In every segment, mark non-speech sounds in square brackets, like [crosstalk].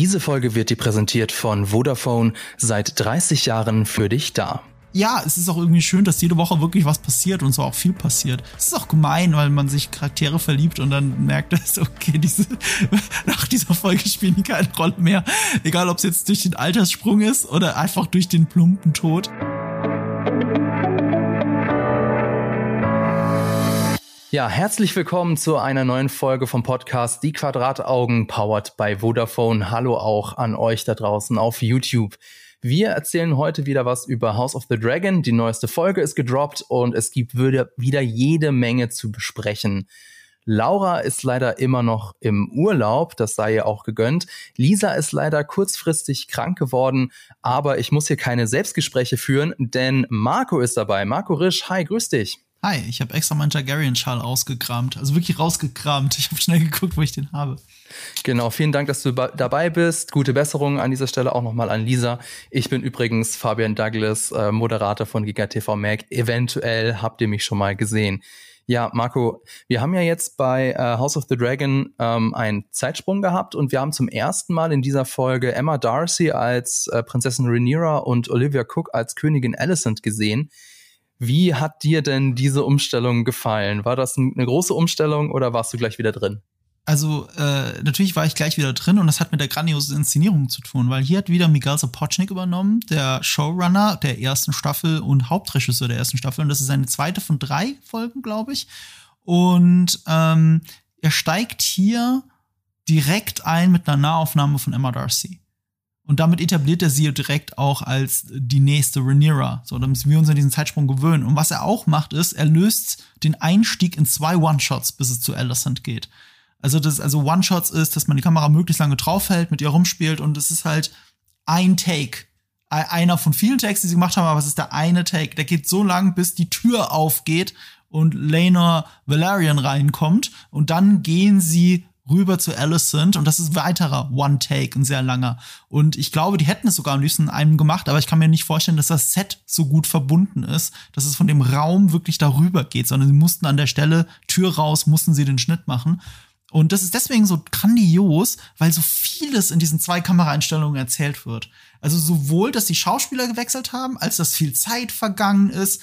Diese Folge wird dir präsentiert von Vodafone, seit 30 Jahren für dich da ja, es ist auch irgendwie schön, dass jede Woche wirklich was passiert und so auch viel passiert. Es ist auch gemein, weil man sich Charaktere verliebt und dann merkt, [laughs] dass, okay, diese, [laughs] nach dieser Folge spielen die keine Rolle mehr. Egal, ob es jetzt durch den Alterssprung ist oder einfach durch den plumpen Tod. Ja, herzlich willkommen zu einer neuen Folge vom Podcast Die Quadrataugen, powered by Vodafone. Hallo auch an euch da draußen auf YouTube. Wir erzählen heute wieder was über House of the Dragon. Die neueste Folge ist gedroppt und es gibt wieder jede Menge zu besprechen. Laura ist leider immer noch im Urlaub, das sei ihr auch gegönnt. Lisa ist leider kurzfristig krank geworden, aber ich muss hier keine Selbstgespräche führen, denn Marco ist dabei. Marco Risch, hi, grüß dich. Hi, ich habe extra meinen Targaryen-Schal ausgekramt, also wirklich rausgekramt. Ich habe schnell geguckt, wo ich den habe. Genau, vielen Dank, dass du dabei bist. Gute Besserung an dieser Stelle auch nochmal an Lisa. Ich bin übrigens Fabian Douglas, äh, Moderator von GigaTV Mac. Eventuell habt ihr mich schon mal gesehen. Ja, Marco, wir haben ja jetzt bei äh, House of the Dragon ähm, einen Zeitsprung gehabt und wir haben zum ersten Mal in dieser Folge Emma Darcy als äh, Prinzessin Rhaenyra und Olivia Cook als Königin Alicent gesehen. Wie hat dir denn diese Umstellung gefallen? War das eine große Umstellung oder warst du gleich wieder drin? Also äh, natürlich war ich gleich wieder drin und das hat mit der grandiosen Inszenierung zu tun, weil hier hat wieder Miguel Sapochnik übernommen, der Showrunner der ersten Staffel und Hauptregisseur der ersten Staffel und das ist seine zweite von drei Folgen, glaube ich. Und ähm, er steigt hier direkt ein mit einer Nahaufnahme von Emma Darcy. Und damit etabliert er sie direkt auch als die nächste Rhaenyra. So, da müssen wir uns an diesen Zeitsprung gewöhnen. Und was er auch macht, ist, er löst den Einstieg in zwei One-Shots, bis es zu Alicent geht. Also, das, also One-Shots ist, dass man die Kamera möglichst lange draufhält, mit ihr rumspielt und es ist halt ein Take. Einer von vielen Takes, die sie gemacht haben, aber es ist der eine Take. Der geht so lang, bis die Tür aufgeht und Lena Valerian reinkommt und dann gehen sie rüber zu Alicent und das ist weiterer One-Take, ein sehr langer. Und ich glaube, die hätten es sogar am liebsten in einem gemacht, aber ich kann mir nicht vorstellen, dass das Set so gut verbunden ist, dass es von dem Raum wirklich darüber geht, sondern sie mussten an der Stelle Tür raus, mussten sie den Schnitt machen. Und das ist deswegen so grandios, weil so vieles in diesen zwei Kameraeinstellungen erzählt wird. Also sowohl, dass die Schauspieler gewechselt haben, als dass viel Zeit vergangen ist,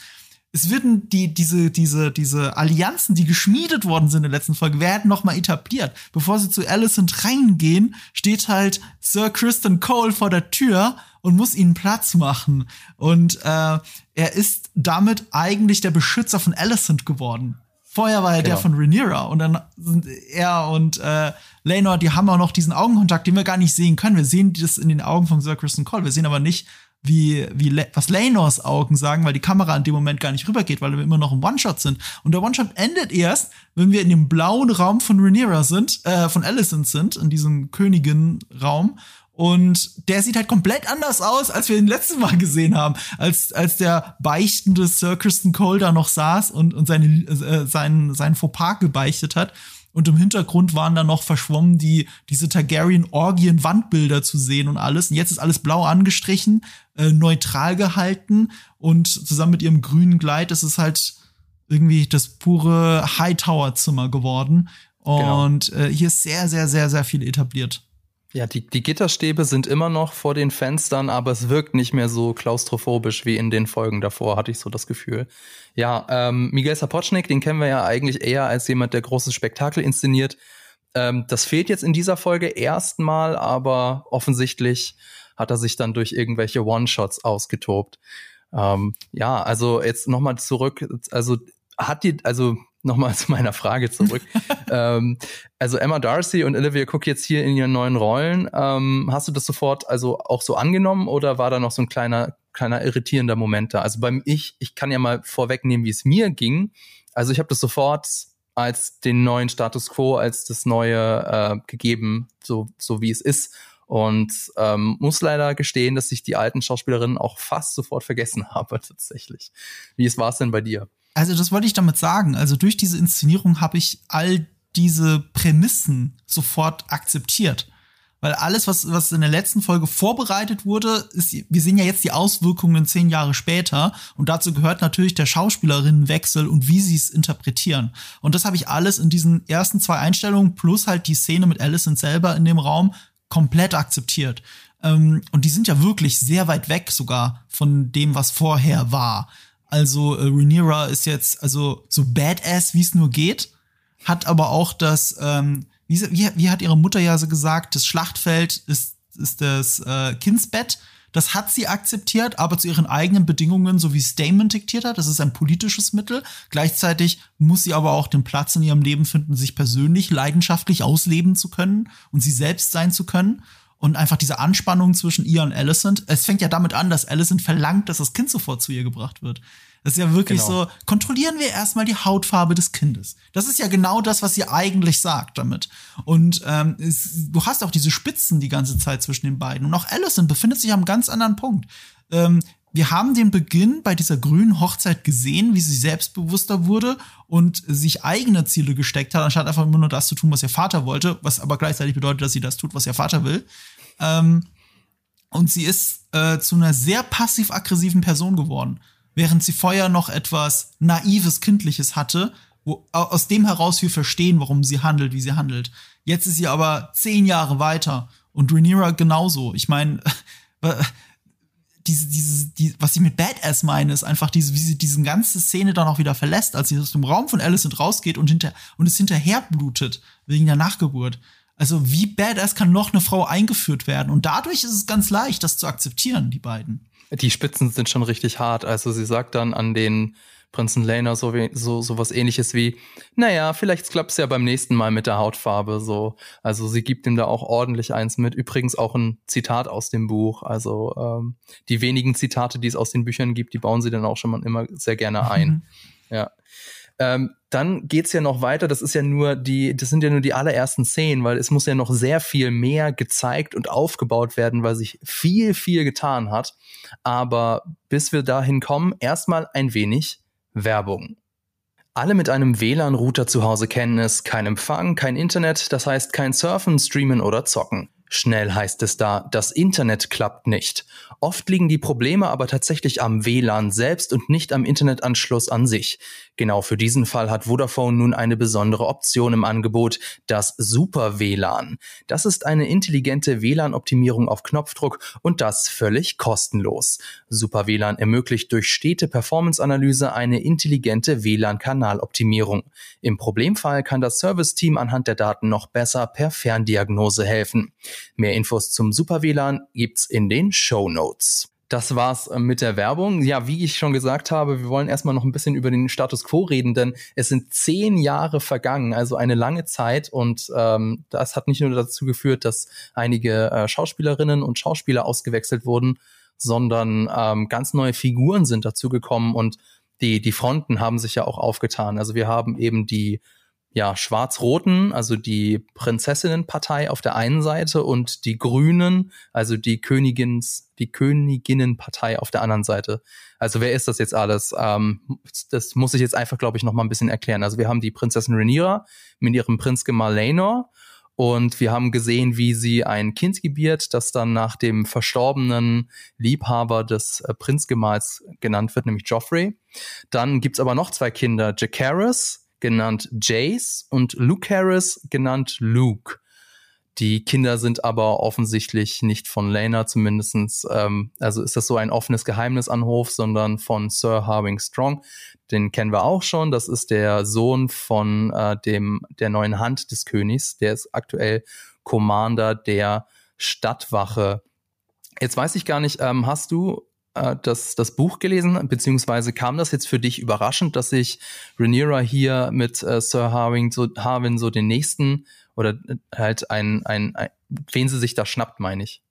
es werden die, diese, diese, diese Allianzen, die geschmiedet worden sind in der letzten Folge, werden noch mal etabliert. Bevor sie zu Alicent reingehen, steht halt Sir Kristen Cole vor der Tür und muss ihnen Platz machen. Und äh, er ist damit eigentlich der Beschützer von Alicent geworden. Vorher war er genau. der von Rhaenyra und dann sind er und äh, Laenor, die haben auch noch diesen Augenkontakt, den wir gar nicht sehen können. Wir sehen das in den Augen von Sir Kristen Cole. Wir sehen aber nicht, wie, wie was Lanors Augen sagen, weil die Kamera in dem Moment gar nicht rübergeht, weil wir immer noch im One-Shot sind. Und der One-Shot endet erst, wenn wir in dem blauen Raum von Rhaenyra sind, äh, von Alicent sind, in diesem Königin-Raum. Und der sieht halt komplett anders aus, als wir ihn letztes Mal gesehen haben, als, als der beichtende Sir Kristen Cole da noch saß und, und seine, äh, seinen, seinen Fauxpas gebeichtet hat. Und im Hintergrund waren dann noch verschwommen die, diese Targaryen-Orgien-Wandbilder zu sehen und alles. Und jetzt ist alles blau angestrichen, äh, neutral gehalten und zusammen mit ihrem grünen Gleit ist es halt irgendwie das pure Hightower-Zimmer geworden. Genau. Und genau. äh, hier ist sehr, sehr, sehr, sehr viel etabliert. Ja, die, die Gitterstäbe sind immer noch vor den Fenstern, aber es wirkt nicht mehr so klaustrophobisch wie in den Folgen davor, hatte ich so das Gefühl. Ja, ähm, Miguel Sapochnik, den kennen wir ja eigentlich eher als jemand, der großes Spektakel inszeniert. Ähm, das fehlt jetzt in dieser Folge erstmal, aber offensichtlich hat er sich dann durch irgendwelche One-Shots ausgetobt. Ähm, ja, also jetzt nochmal zurück, also hat die, also nochmal [laughs] zu meiner Frage zurück. [laughs] ähm, also Emma Darcy und Olivia Cook jetzt hier in ihren neuen Rollen. Ähm, hast du das sofort also auch so angenommen oder war da noch so ein kleiner, kleiner irritierender Moment da? Also beim ich, ich kann ja mal vorwegnehmen, wie es mir ging. Also ich habe das sofort als den neuen Status quo, als das neue äh, gegeben, so, so wie es ist. Und ähm, muss leider gestehen, dass ich die alten Schauspielerinnen auch fast sofort vergessen [laughs] habe, tatsächlich. Wie war es denn bei dir? Also das wollte ich damit sagen. Also durch diese Inszenierung habe ich all diese Prämissen sofort akzeptiert. Weil alles, was, was in der letzten Folge vorbereitet wurde, ist, wir sehen ja jetzt die Auswirkungen zehn Jahre später. Und dazu gehört natürlich der Schauspielerinnenwechsel und wie sie es interpretieren. Und das habe ich alles in diesen ersten zwei Einstellungen plus halt die Szene mit Alicent selber in dem Raum komplett akzeptiert. Ähm, und die sind ja wirklich sehr weit weg sogar von dem, was vorher war. Also äh, Rhaenyra ist jetzt also so badass, wie es nur geht, hat aber auch das, ähm, wie, wie, wie hat ihre Mutter ja so gesagt, das Schlachtfeld ist, ist das äh, Kindsbett. Das hat sie akzeptiert, aber zu ihren eigenen Bedingungen, so wie es Damon diktiert hat. Das ist ein politisches Mittel. Gleichzeitig muss sie aber auch den Platz in ihrem Leben finden, sich persönlich leidenschaftlich ausleben zu können und sie selbst sein zu können und einfach diese Anspannung zwischen ihr und Alicent. Es fängt ja damit an, dass Alicent verlangt, dass das Kind sofort zu ihr gebracht wird. Das ist ja wirklich genau. so, kontrollieren wir erstmal die Hautfarbe des Kindes. Das ist ja genau das, was sie eigentlich sagt damit. Und ähm, es, du hast auch diese Spitzen die ganze Zeit zwischen den beiden. Und auch Alicent befindet sich am ganz anderen Punkt. Ähm, wir haben den Beginn bei dieser grünen Hochzeit gesehen, wie sie selbstbewusster wurde und sich eigene Ziele gesteckt hat, anstatt einfach immer nur das zu tun, was ihr Vater wollte, was aber gleichzeitig bedeutet, dass sie das tut, was ihr Vater will. Ähm, und sie ist äh, zu einer sehr passiv-aggressiven Person geworden, während sie vorher noch etwas naives, kindliches hatte, wo, aus dem heraus wir verstehen, warum sie handelt, wie sie handelt. Jetzt ist sie aber zehn Jahre weiter und Rhaenyra genauso. Ich meine, [laughs] diese, diese, die, was ich mit Badass meine, ist einfach diese, wie sie diese ganze Szene dann auch wieder verlässt, als sie aus dem Raum von Alicent rausgeht und hinter, und es hinterher blutet, wegen der Nachgeburt. Also, wie badass kann noch eine Frau eingeführt werden? Und dadurch ist es ganz leicht, das zu akzeptieren, die beiden. Die Spitzen sind schon richtig hart. Also, sie sagt dann an den, Prinzen Lena so, wie, so, so was ähnliches wie, naja, vielleicht klappt es ja beim nächsten Mal mit der Hautfarbe, so. Also sie gibt ihm da auch ordentlich eins mit. Übrigens auch ein Zitat aus dem Buch. Also ähm, die wenigen Zitate, die es aus den Büchern gibt, die bauen sie dann auch schon mal immer sehr gerne ein. Mhm. [laughs] Ja. Ähm, dann geht's ja noch weiter. Das ist ja nur die, das sind ja nur die allerersten Szenen, weil es muss ja noch sehr viel mehr gezeigt und aufgebaut werden, weil sich viel, viel getan hat. Aber bis wir dahin kommen, erstmal ein wenig Werbung. Alle mit einem WLAN-Router zu Hause kennen es, kein Empfang, kein Internet, das heißt kein Surfen, Streamen oder Zocken. Schnell heißt es da, das Internet klappt nicht. Oft liegen die Probleme aber tatsächlich am WLAN selbst und nicht am Internetanschluss an sich. Genau für diesen Fall hat Vodafone nun eine besondere Option im Angebot, das Super WLAN. Das ist eine intelligente WLAN-Optimierung auf Knopfdruck und das völlig kostenlos. Super WLAN ermöglicht durch stete Performance-Analyse eine intelligente WLAN-Kanaloptimierung. Im Problemfall kann das Service-Team anhand der Daten noch besser per Ferndiagnose helfen. Mehr Infos zum Super WLAN gibt's in den Show Notes. Das war's mit der Werbung. Ja, wie ich schon gesagt habe, wir wollen erstmal noch ein bisschen über den Status quo reden, denn es sind zehn Jahre vergangen, also eine lange Zeit. Und ähm, das hat nicht nur dazu geführt, dass einige äh, Schauspielerinnen und Schauspieler ausgewechselt wurden, sondern ähm, ganz neue Figuren sind dazugekommen und die, die Fronten haben sich ja auch aufgetan. Also wir haben eben die ja, Schwarz-Roten, also die Prinzessinnenpartei auf der einen Seite und die Grünen, also die Königins, die Königinnenpartei auf der anderen Seite. Also wer ist das jetzt alles? Ähm, das muss ich jetzt einfach, glaube ich, noch mal ein bisschen erklären. Also wir haben die Prinzessin Rhaenyra mit ihrem Prinzgemahl Laenor und wir haben gesehen, wie sie ein Kind gebiert, das dann nach dem verstorbenen Liebhaber des äh, Prinzgemahls genannt wird, nämlich Joffrey. Dann gibt's aber noch zwei Kinder, Jacaerys, genannt Jace und Luke Harris genannt Luke. Die Kinder sind aber offensichtlich nicht von Lena zumindestens. Ähm, also ist das so ein offenes Geheimnis an Hof, sondern von Sir Harwing Strong. Den kennen wir auch schon. Das ist der Sohn von äh, dem der neuen Hand des Königs. Der ist aktuell Commander der Stadtwache. Jetzt weiß ich gar nicht, ähm, hast du äh, das, das Buch gelesen, beziehungsweise kam das jetzt für dich überraschend, dass sich Rhaenyra hier mit äh, Sir Harwin so, Harwin so den nächsten oder äh, halt ein, ein, ein, wen sie sich da schnappt, meine ich.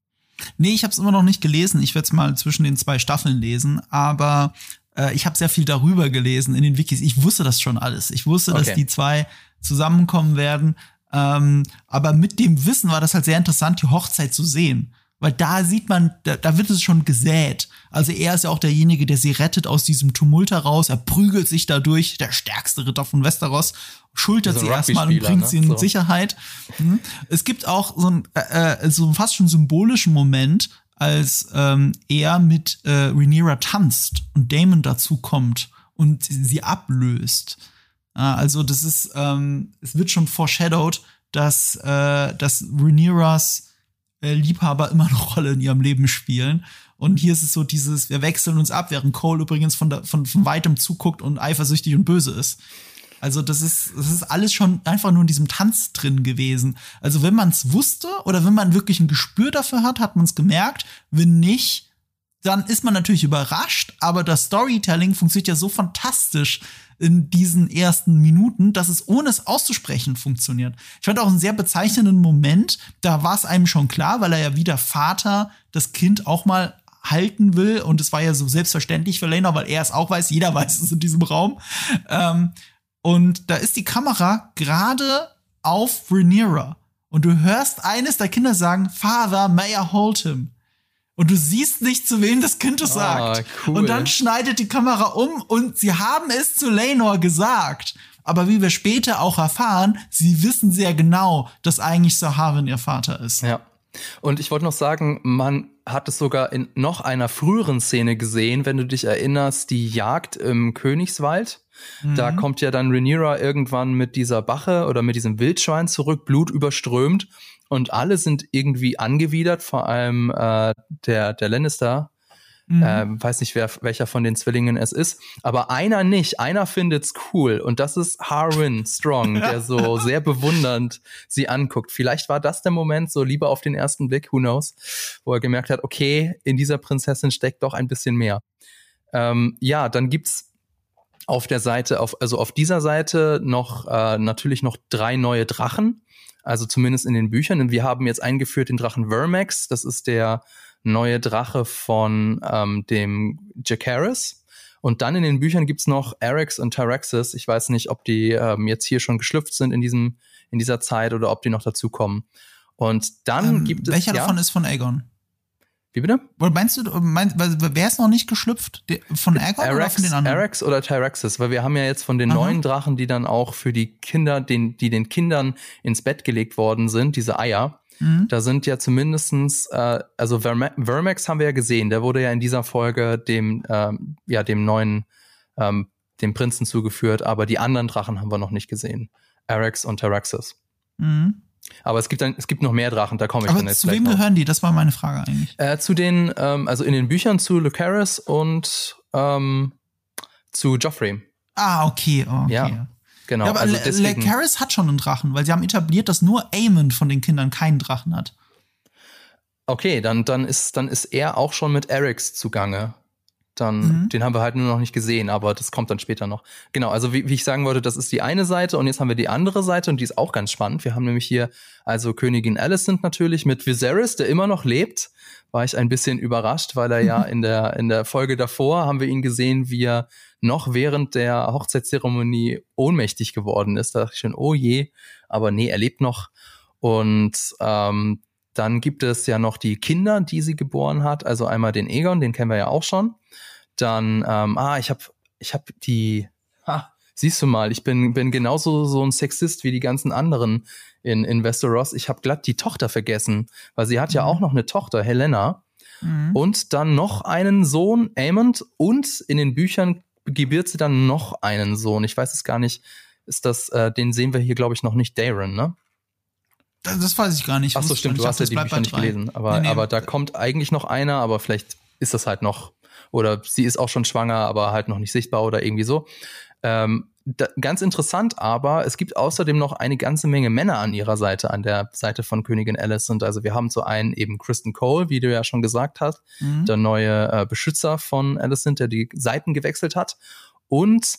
Nee, ich habe es immer noch nicht gelesen. Ich werde es mal zwischen den zwei Staffeln lesen, aber äh, ich habe sehr viel darüber gelesen in den Wikis. Ich wusste das schon alles. Ich wusste, okay. dass die zwei zusammenkommen werden. Ähm, aber mit dem Wissen war das halt sehr interessant, die Hochzeit zu sehen. Weil da sieht man, da, da wird es schon gesät. Also er ist ja auch derjenige, der sie rettet aus diesem Tumult heraus. Er prügelt sich dadurch, der stärkste Ritter von Westeros, schultert sie erstmal und bringt ne? sie in so. Sicherheit. Mhm. Es gibt auch so ein äh, äh, so fast schon symbolischen Moment, als ähm, er mit äh, Rhaenyra tanzt und Damon dazu kommt und sie ablöst. also das ist, ähm, es wird schon foreshadowed, dass, äh, dass Rhaenyras äh, Liebhaber immer eine Rolle in ihrem Leben spielen. Und hier ist es so dieses, wir wechseln uns ab, während Cole übrigens von, der, von, von weitem zuguckt und eifersüchtig und böse ist. Also das ist, das ist alles schon einfach nur in diesem Tanz drin gewesen. Also wenn man es wusste oder wenn man wirklich ein Gespür dafür hat, hat man es gemerkt. Wenn nicht, dann ist man natürlich überrascht. Aber das Storytelling funktioniert ja so fantastisch in diesen ersten Minuten, dass es ohne es auszusprechen funktioniert. Ich fand auch einen sehr bezeichnenden Moment. Da war es einem schon klar, weil er ja wie der Vater das Kind auch mal halten will. Und es war ja so selbstverständlich für Lena, weil er es auch weiß. Jeder weiß es in diesem Raum. Ähm, und da ist die Kamera gerade auf Rhaenyra. Und du hörst eines der Kinder sagen, Father, may I hold him? Und du siehst nicht, zu wem das Kind es oh, sagt. Cool. Und dann schneidet die Kamera um und sie haben es zu Lenor gesagt. Aber wie wir später auch erfahren, sie wissen sehr genau, dass eigentlich Sir Harwin ihr Vater ist. Ja. Und ich wollte noch sagen, man hat es sogar in noch einer früheren Szene gesehen, wenn du dich erinnerst, die Jagd im Königswald. Da mhm. kommt ja dann Rhaenyra irgendwann mit dieser Bache oder mit diesem Wildschwein zurück, Blut überströmt und alle sind irgendwie angewidert, vor allem äh, der, der Lannister. Mhm. Ähm, weiß nicht, wer, welcher von den Zwillingen es ist, aber einer nicht. Einer findet's cool und das ist Harwin Strong, [laughs] der so sehr bewundernd sie anguckt. Vielleicht war das der Moment, so lieber auf den ersten Blick, who knows, wo er gemerkt hat, okay, in dieser Prinzessin steckt doch ein bisschen mehr. Ähm, ja, dann gibt's auf der Seite, auf, also auf dieser Seite noch äh, natürlich noch drei neue Drachen, also zumindest in den Büchern. Wir haben jetzt eingeführt den Drachen Vermax, das ist der neue Drache von ähm, dem Jacaris. Und dann in den Büchern gibt's noch Erex und Tyraxis. Ich weiß nicht, ob die ähm, jetzt hier schon geschlüpft sind in diesem, in dieser Zeit oder ob die noch dazukommen. Und dann ähm, gibt es. Welcher ja, davon ist von Aegon? Wie bitte? Meinst du, meinst, wer ist noch nicht geschlüpft? Von Aegon Arax, oder von den anderen? Arax oder Tyraxis? Weil wir haben ja jetzt von den Aha. neuen Drachen, die dann auch für die Kinder, den, die den Kindern ins Bett gelegt worden sind, diese Eier. Mhm. Da sind ja zumindestens, äh, also Verma Vermax haben wir ja gesehen, der wurde ja in dieser Folge dem, ähm, ja, dem neuen, ähm, dem Prinzen zugeführt, aber die anderen Drachen haben wir noch nicht gesehen. Arax und Tyraxis. Mhm. Aber es gibt dann, es gibt noch mehr Drachen, da komme ich Aber dann jetzt Zu wem gehören die? Das war meine Frage eigentlich. Äh, zu den, ähm, also in den Büchern zu Lucaris und ähm, zu Joffrey. Ah, okay, okay. Ja. Genau. Ja, aber also Lucaris hat schon einen Drachen, weil sie haben etabliert, dass nur Aemon von den Kindern keinen Drachen hat. Okay, dann, dann, ist, dann ist er auch schon mit Erics zugange dann, mhm. den haben wir halt nur noch nicht gesehen, aber das kommt dann später noch. Genau, also wie, wie ich sagen wollte, das ist die eine Seite und jetzt haben wir die andere Seite und die ist auch ganz spannend. Wir haben nämlich hier also Königin Alicent natürlich mit Viserys, der immer noch lebt. War ich ein bisschen überrascht, weil er ja [laughs] in der, in der Folge davor haben wir ihn gesehen, wie er noch während der Hochzeitszeremonie ohnmächtig geworden ist. Da dachte ich schon, oh je, aber nee, er lebt noch. Und ähm, dann gibt es ja noch die Kinder, die sie geboren hat. Also einmal den Egon, den kennen wir ja auch schon. Dann, ähm, ah, ich habe ich hab die, ha, siehst du mal, ich bin, bin genauso so ein Sexist wie die ganzen anderen in, in Westeros. Ich habe glatt die Tochter vergessen, weil sie hat ja mhm. auch noch eine Tochter, Helena. Mhm. Und dann noch einen Sohn, Aemond. Und in den Büchern gebiert sie dann noch einen Sohn. Ich weiß es gar nicht. Ist das, äh, den sehen wir hier, glaube ich, noch nicht Darren, ne? Das, das weiß ich gar nicht. Ach so, stimmt, du hast ja die Bücher nicht gelesen. Aber, nee, nee. aber da kommt eigentlich noch einer, aber vielleicht ist das halt noch oder sie ist auch schon schwanger, aber halt noch nicht sichtbar oder irgendwie so. Ähm, da, ganz interessant aber, es gibt außerdem noch eine ganze Menge Männer an ihrer Seite, an der Seite von Königin Alicent. Also wir haben zu einen eben Kristen Cole, wie du ja schon gesagt hast, mhm. der neue äh, Beschützer von Alicent, der die Seiten gewechselt hat. Und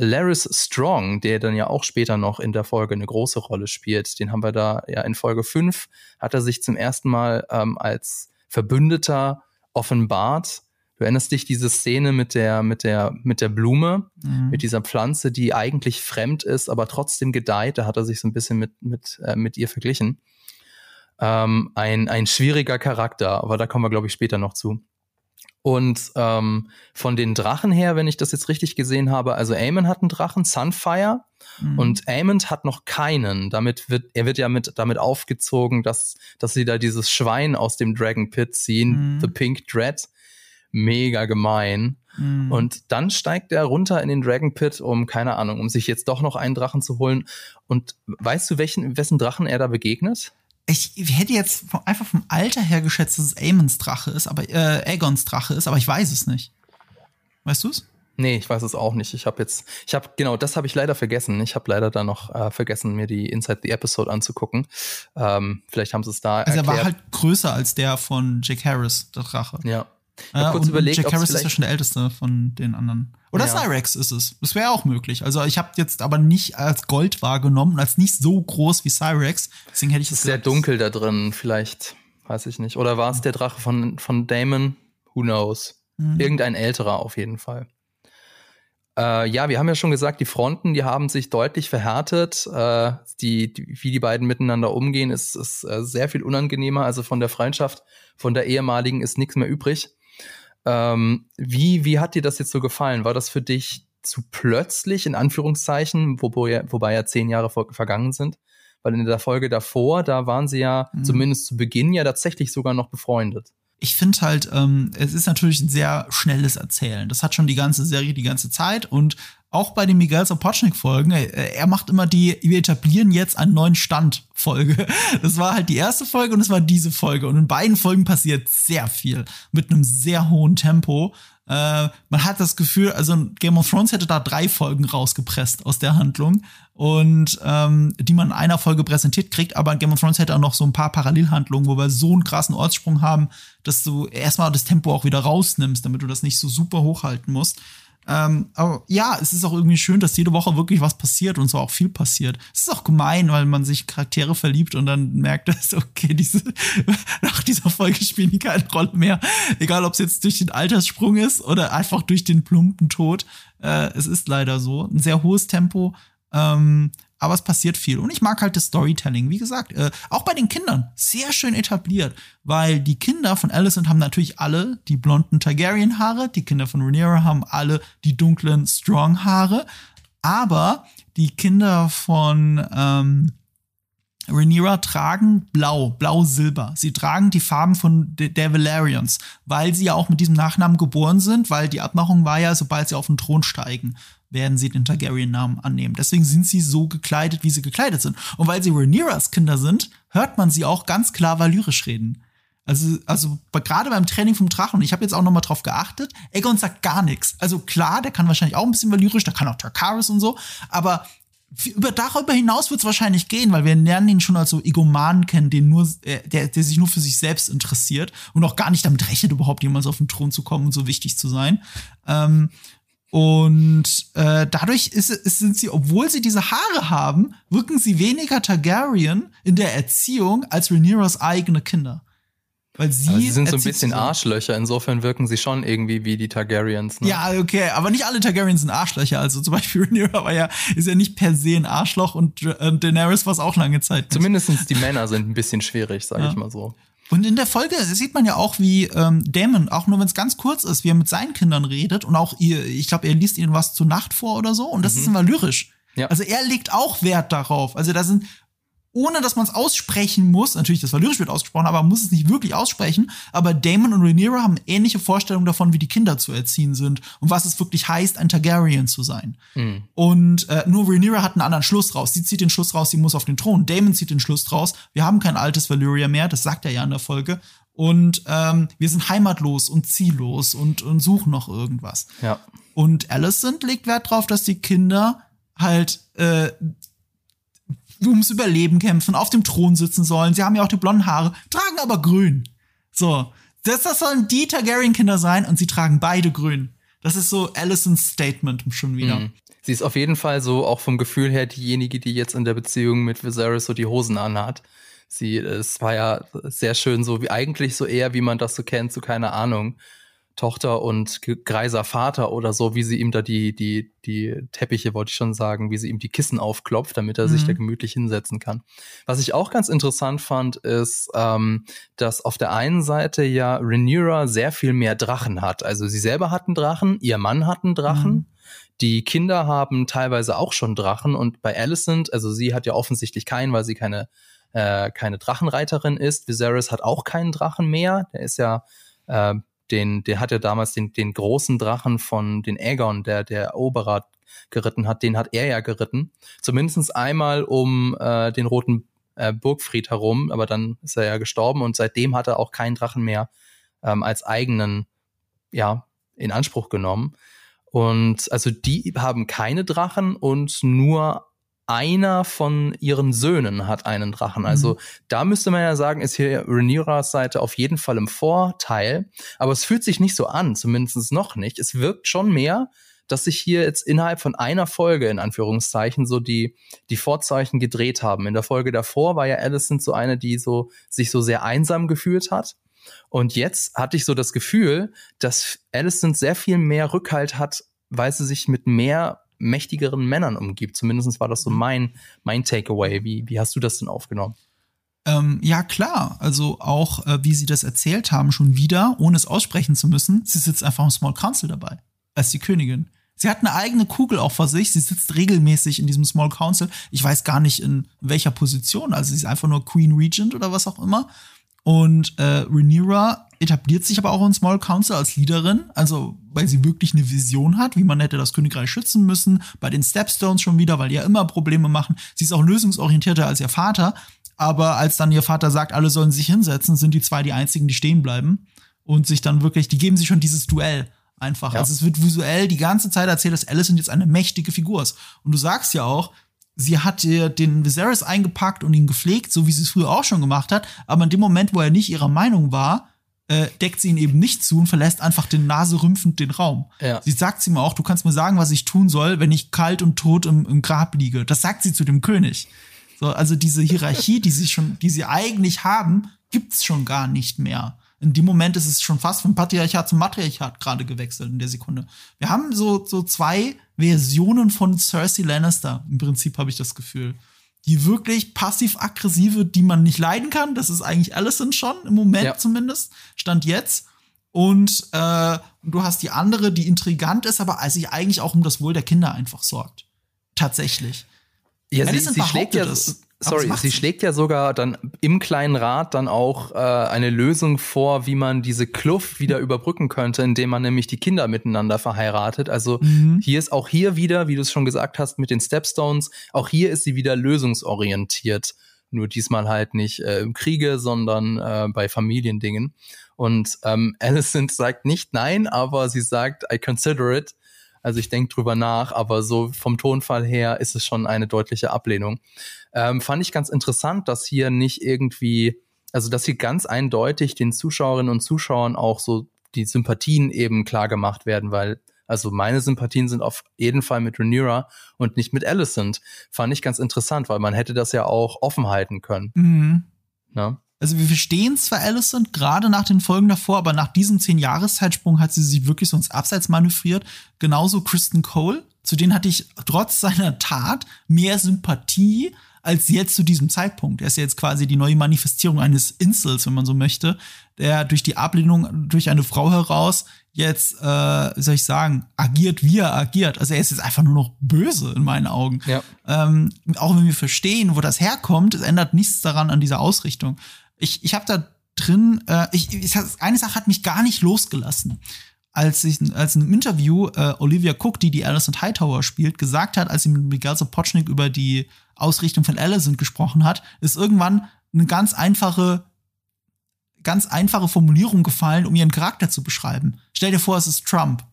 Laris Strong, der dann ja auch später noch in der Folge eine große Rolle spielt. Den haben wir da ja in Folge 5, hat er sich zum ersten Mal ähm, als Verbündeter offenbart Du erinnerst dich diese Szene mit der, mit der, mit der Blume, mhm. mit dieser Pflanze, die eigentlich fremd ist, aber trotzdem gedeiht. Da hat er sich so ein bisschen mit, mit, äh, mit ihr verglichen. Ähm, ein, ein schwieriger Charakter, aber da kommen wir, glaube ich, später noch zu. Und ähm, von den Drachen her, wenn ich das jetzt richtig gesehen habe, also Aemon hat einen Drachen, Sunfire, mhm. und Aemon hat noch keinen. Damit wird, er wird ja mit, damit aufgezogen, dass, dass sie da dieses Schwein aus dem Dragon Pit ziehen, mhm. The Pink Dread mega gemein. Mhm. Und dann steigt er runter in den Dragon Pit, um, keine Ahnung, um sich jetzt doch noch einen Drachen zu holen. Und weißt du, welchen, wessen Drachen er da begegnet? Ich hätte jetzt einfach vom Alter her geschätzt, dass es Aemons Drache ist, aber äh, Aegons Drache ist, aber ich weiß es nicht. Weißt du es? Nee, ich weiß es auch nicht. Ich habe jetzt, ich habe genau, das habe ich leider vergessen. Ich habe leider da noch äh, vergessen, mir die Inside the Episode anzugucken. Ähm, vielleicht haben sie es da. Also er war halt größer als der von Jack Harris, der Drache. Ja. Ich ja, kurz überlegt, Jack Harris ist ja schon der älteste von den anderen. Oder ja. Cyrex ist es. Das wäre auch möglich. Also ich habe jetzt aber nicht als Gold wahrgenommen und als nicht so groß wie Cyrex. Deswegen hätte ich es. Ist sehr dunkel da drin, vielleicht. Weiß ich nicht. Oder war es der Drache von, von Damon? Who knows? Mhm. Irgendein älterer auf jeden Fall. Äh, ja, wir haben ja schon gesagt, die Fronten, die haben sich deutlich verhärtet. Äh, die, die, wie die beiden miteinander umgehen, ist, ist äh, sehr viel unangenehmer. Also von der Freundschaft, von der ehemaligen ist nichts mehr übrig. Ähm, wie, wie hat dir das jetzt so gefallen? War das für dich zu plötzlich, in Anführungszeichen, wobei, wobei ja zehn Jahre vor, vergangen sind? Weil in der Folge davor, da waren sie ja mhm. zumindest zu Beginn ja tatsächlich sogar noch befreundet ich finde halt, ähm, es ist natürlich ein sehr schnelles Erzählen. Das hat schon die ganze Serie die ganze Zeit und auch bei den Miguel Sapochnik-Folgen, äh, er macht immer die, wir etablieren jetzt einen neuen Stand-Folge. [laughs] Das war halt die erste Folge und es war diese Folge. Und in beiden Folgen passiert sehr viel mit einem sehr hohen Tempo. Äh, man hat das Gefühl, also Game of Thrones hätte da drei Folgen rausgepresst aus der Handlung und ähm, die man in einer Folge präsentiert kriegt, aber Game of Thrones hätte auch noch so ein paar Parallelhandlungen, wo wir so einen krassen Ortssprung haben, dass du erstmal das Tempo auch wieder rausnimmst, damit du das nicht so super hochhalten musst. Ähm, aber ja, es ist auch irgendwie schön, dass jede Woche wirklich was passiert und so auch viel passiert. Es ist auch gemein, weil man sich Charaktere verliebt und dann merkt, [laughs] dass, okay, diese, [laughs] nach dieser Folge spielen die keine Rolle mehr. Egal, ob es jetzt durch den Alterssprung ist oder einfach durch den plumpen Tod. Äh, es ist leider so. Ein sehr hohes Tempo. Ähm, aber es passiert viel. Und ich mag halt das Storytelling. Wie gesagt, äh, auch bei den Kindern. Sehr schön etabliert, weil die Kinder von Alicent haben natürlich alle die blonden Targaryen-Haare, die Kinder von Rhaenyra haben alle die dunklen Strong-Haare, aber die Kinder von ähm, Rhaenyra tragen blau, blau-silber. Sie tragen die Farben von der Valerians, weil sie ja auch mit diesem Nachnamen geboren sind, weil die Abmachung war ja, sobald sie auf den Thron steigen, werden sie den Targaryen-Namen annehmen. Deswegen sind sie so gekleidet, wie sie gekleidet sind. Und weil sie Rhaenyras Kinder sind, hört man sie auch ganz klar valyrisch reden. Also, also gerade beim Training vom Drachen, ich habe jetzt auch noch mal drauf geachtet, Aegon sagt gar nichts. Also klar, der kann wahrscheinlich auch ein bisschen valyrisch, der kann auch Tarkaris und so, aber über darüber hinaus wird es wahrscheinlich gehen, weil wir lernen ihn schon als so Egomanen kennen, den nur, äh, der, der sich nur für sich selbst interessiert und auch gar nicht damit rechnet, überhaupt jemals auf den Thron zu kommen und so wichtig zu sein. Ähm, und äh, dadurch ist, ist, sind sie, obwohl sie diese Haare haben, wirken sie weniger Targaryen in der Erziehung als Rhaenyras eigene Kinder. Weil sie, aber sie sind so ein bisschen. Arschlöcher, insofern wirken sie schon irgendwie wie die Targaryens. Ne? Ja, okay, aber nicht alle Targaryens sind Arschlöcher. Also zum Beispiel [laughs] Rhaenyra war ja, ist ja nicht per se ein Arschloch und äh, Daenerys war es auch lange Zeit. Nicht. Zumindest die Männer sind ein bisschen schwierig, sage ja. ich mal so. Und in der Folge sieht man ja auch, wie ähm, Damon, auch nur wenn es ganz kurz ist, wie er mit seinen Kindern redet und auch ihr, ich glaube, er liest ihnen was zur Nacht vor oder so und das mhm. ist immer lyrisch. Ja. Also er legt auch Wert darauf. Also da sind ohne dass man es aussprechen muss, natürlich, das lyrisch wird ausgesprochen, aber man muss es nicht wirklich aussprechen, aber Damon und Rhaenyra haben ähnliche Vorstellungen davon, wie die Kinder zu erziehen sind und was es wirklich heißt, ein Targaryen zu sein. Mhm. Und äh, nur Rhaenyra hat einen anderen Schluss raus. Sie zieht den Schluss raus, sie muss auf den Thron. Damon zieht den Schluss raus, wir haben kein altes Valyria mehr, das sagt er ja in der Folge. Und ähm, wir sind heimatlos und ziellos und, und suchen noch irgendwas. Ja. Und Alicent legt Wert darauf, dass die Kinder halt äh, ums Überleben kämpfen, auf dem Thron sitzen sollen. Sie haben ja auch die blonden Haare, tragen aber grün. So, das, das sollen die Targaryen-Kinder sein und sie tragen beide grün. Das ist so Alicents Statement schon wieder. Mhm. Sie ist auf jeden Fall so auch vom Gefühl her diejenige, die jetzt in der Beziehung mit Viserys so die Hosen anhat. Sie, es war ja sehr schön so wie eigentlich so eher, wie man das so kennt, so keine Ahnung. Tochter und greiser Vater oder so, wie sie ihm da die, die, die Teppiche, wollte ich schon sagen, wie sie ihm die Kissen aufklopft, damit er mhm. sich da gemütlich hinsetzen kann. Was ich auch ganz interessant fand, ist, ähm, dass auf der einen Seite ja Rhaenyra sehr viel mehr Drachen hat. Also sie selber hat einen Drachen, ihr Mann hat einen Drachen. Mhm. Die Kinder haben teilweise auch schon Drachen und bei Alicent, also sie hat ja offensichtlich keinen, weil sie keine, äh, keine Drachenreiterin ist. Viserys hat auch keinen Drachen mehr. Der ist ja äh, den, der hat ja damals den, den großen Drachen von den Aegon, der, der Eroberer geritten hat, den hat er ja geritten. Zumindest einmal, um äh, den roten äh, Burgfried herum, aber dann ist er ja gestorben und seitdem hat er auch keinen Drachen mehr ähm, als eigenen, ja, in Anspruch genommen. Und also die haben keine Drachen und nur einer von ihren Söhnen hat einen Drachen. Also mhm. da müsste man ja sagen, ist hier Rhaenyras Seite auf jeden Fall im Vorteil. Aber es fühlt sich nicht so an, zumindest noch nicht. Es wirkt schon mehr, dass sich hier jetzt innerhalb von einer Folge, in Anführungszeichen, so die, die Vorzeichen gedreht haben. In der Folge davor war ja Alicent so eine, die so, sich so sehr einsam gefühlt hat. Und jetzt hatte ich so das Gefühl, dass Alicent sehr viel mehr Rückhalt hat, weil sie sich mit mehr mächtigeren Männern umgibt. Zumindest war das so mhm. mein, mein Takeaway. Wie, wie hast du das denn aufgenommen? Ähm, ja, klar. Also auch, äh, wie sie das erzählt haben, schon wieder, ohne es aussprechen zu müssen, sie sitzt einfach im Small Council dabei, als die Königin. Sie hat eine eigene Kugel auch vor sich. Sie sitzt regelmäßig in diesem Small Council. Ich weiß gar nicht in welcher Position. Also sie ist einfach nur Queen Regent oder was auch immer. Und äh, Rhaenyra etabliert sich aber auch in Small Council als Leaderin, also weil sie wirklich eine Vision hat, wie man hätte das Königreich schützen müssen. Bei den Stepstones schon wieder, weil die ja immer Probleme machen. Sie ist auch lösungsorientierter als ihr Vater. Aber als dann ihr Vater sagt, alle sollen sich hinsetzen, sind die zwei die einzigen, die stehen bleiben und sich dann wirklich, die geben sich schon dieses Duell einfach. Ja. Also es wird visuell die ganze Zeit erzählt, dass Alicent jetzt eine mächtige Figur ist. Und du sagst ja auch, sie hat ihr den Viserys eingepackt und ihn gepflegt, so wie sie es früher auch schon gemacht hat. Aber in dem Moment, wo er nicht ihrer Meinung war, äh, deckt sie ihn eben nicht zu und verlässt einfach den Nase rümpfend den Raum. Ja. Sie sagt sie mir auch, du kannst mir sagen, was ich tun soll, wenn ich kalt und tot im, im Grab liege. Das sagt sie zu dem König. So, also diese Hierarchie, die sie schon, die sie eigentlich haben, gibt's schon gar nicht mehr. In dem Moment ist es schon fast vom Patriarchat zum Matriarchat gerade gewechselt in der Sekunde. Wir haben so, so zwei Versionen von Cersei Lannister. Im Prinzip habe ich das Gefühl die wirklich passiv-aggressive, die man nicht leiden kann. Das ist eigentlich Allison schon, im Moment ja. zumindest. Stand jetzt. Und äh, du hast die andere, die intrigant ist, aber sich eigentlich auch um das Wohl der Kinder einfach sorgt. Tatsächlich. Ja, sie, sie schlägt ja, das sorry, sie schlägt ja sogar dann im kleinen Rat dann auch äh, eine Lösung vor, wie man diese Kluft wieder überbrücken könnte, indem man nämlich die Kinder miteinander verheiratet. Also mhm. hier ist auch hier wieder, wie du es schon gesagt hast, mit den Stepstones, auch hier ist sie wieder lösungsorientiert. Nur diesmal halt nicht äh, im Kriege, sondern äh, bei Familiendingen. Und ähm, Alicent sagt nicht nein, aber sie sagt, I consider it. Also ich denke drüber nach, aber so vom Tonfall her ist es schon eine deutliche Ablehnung. Ähm, fand ich ganz interessant, dass hier nicht irgendwie, also dass hier ganz eindeutig den Zuschauerinnen und Zuschauern auch so die Sympathien eben klar gemacht werden, weil also meine Sympathien sind auf jeden Fall mit Rhaenyra und nicht mit Alicent. Fand ich ganz interessant, weil man hätte das ja auch offen halten können. Mhm. Na? Also wir verstehen zwar Alicent gerade nach den Folgen davor, aber nach diesem zehn Jahreszeitsprung hat sie sich wirklich so ins Abseits manövriert. Genauso Kristen Cole, zu denen hatte ich trotz seiner Tat mehr Sympathie als jetzt zu diesem Zeitpunkt. Er ist ja jetzt quasi die neue Manifestierung eines Insels, wenn man so möchte, der durch die Ablehnung durch eine Frau heraus jetzt, äh, wie soll ich sagen, agiert, wie er agiert. Also er ist jetzt einfach nur noch böse in meinen Augen. Ja. Ähm, auch wenn wir verstehen, wo das herkommt, es ändert nichts daran an dieser Ausrichtung ich, ich habe da drin, äh, ich, ich, eine Sache hat mich gar nicht losgelassen. Als, ich, als in einem Interview äh, Olivia Cook, die die Alison Hightower spielt, gesagt hat, als sie mit Miguel Sapochnik über die Ausrichtung von Alison gesprochen hat, ist irgendwann eine ganz einfache, ganz einfache Formulierung gefallen, um ihren Charakter zu beschreiben. Stell dir vor, es ist Trump.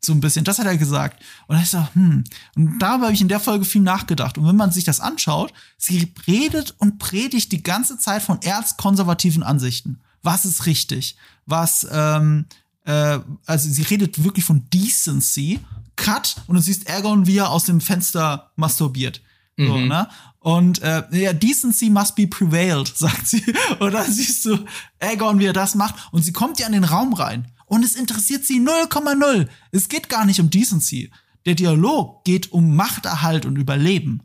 So ein bisschen. Das hat er gesagt. Und ich so, hm. Und darüber habe ich in der Folge viel nachgedacht. Und wenn man sich das anschaut, sie redet und predigt die ganze Zeit von erzkonservativen Ansichten. Was ist richtig? Was, ähm, äh, also sie redet wirklich von Decency. Cut und du siehst Ergon, wie er aus dem Fenster masturbiert. Mhm. So, ne? Und äh, ja, Decency must be prevailed, [laughs] sagt sie. Und dann siehst du Aegon, wie er das macht. Und sie kommt ja in den Raum rein. Und es interessiert sie 0,0. Es geht gar nicht um Decency. Der Dialog geht um Machterhalt und Überleben.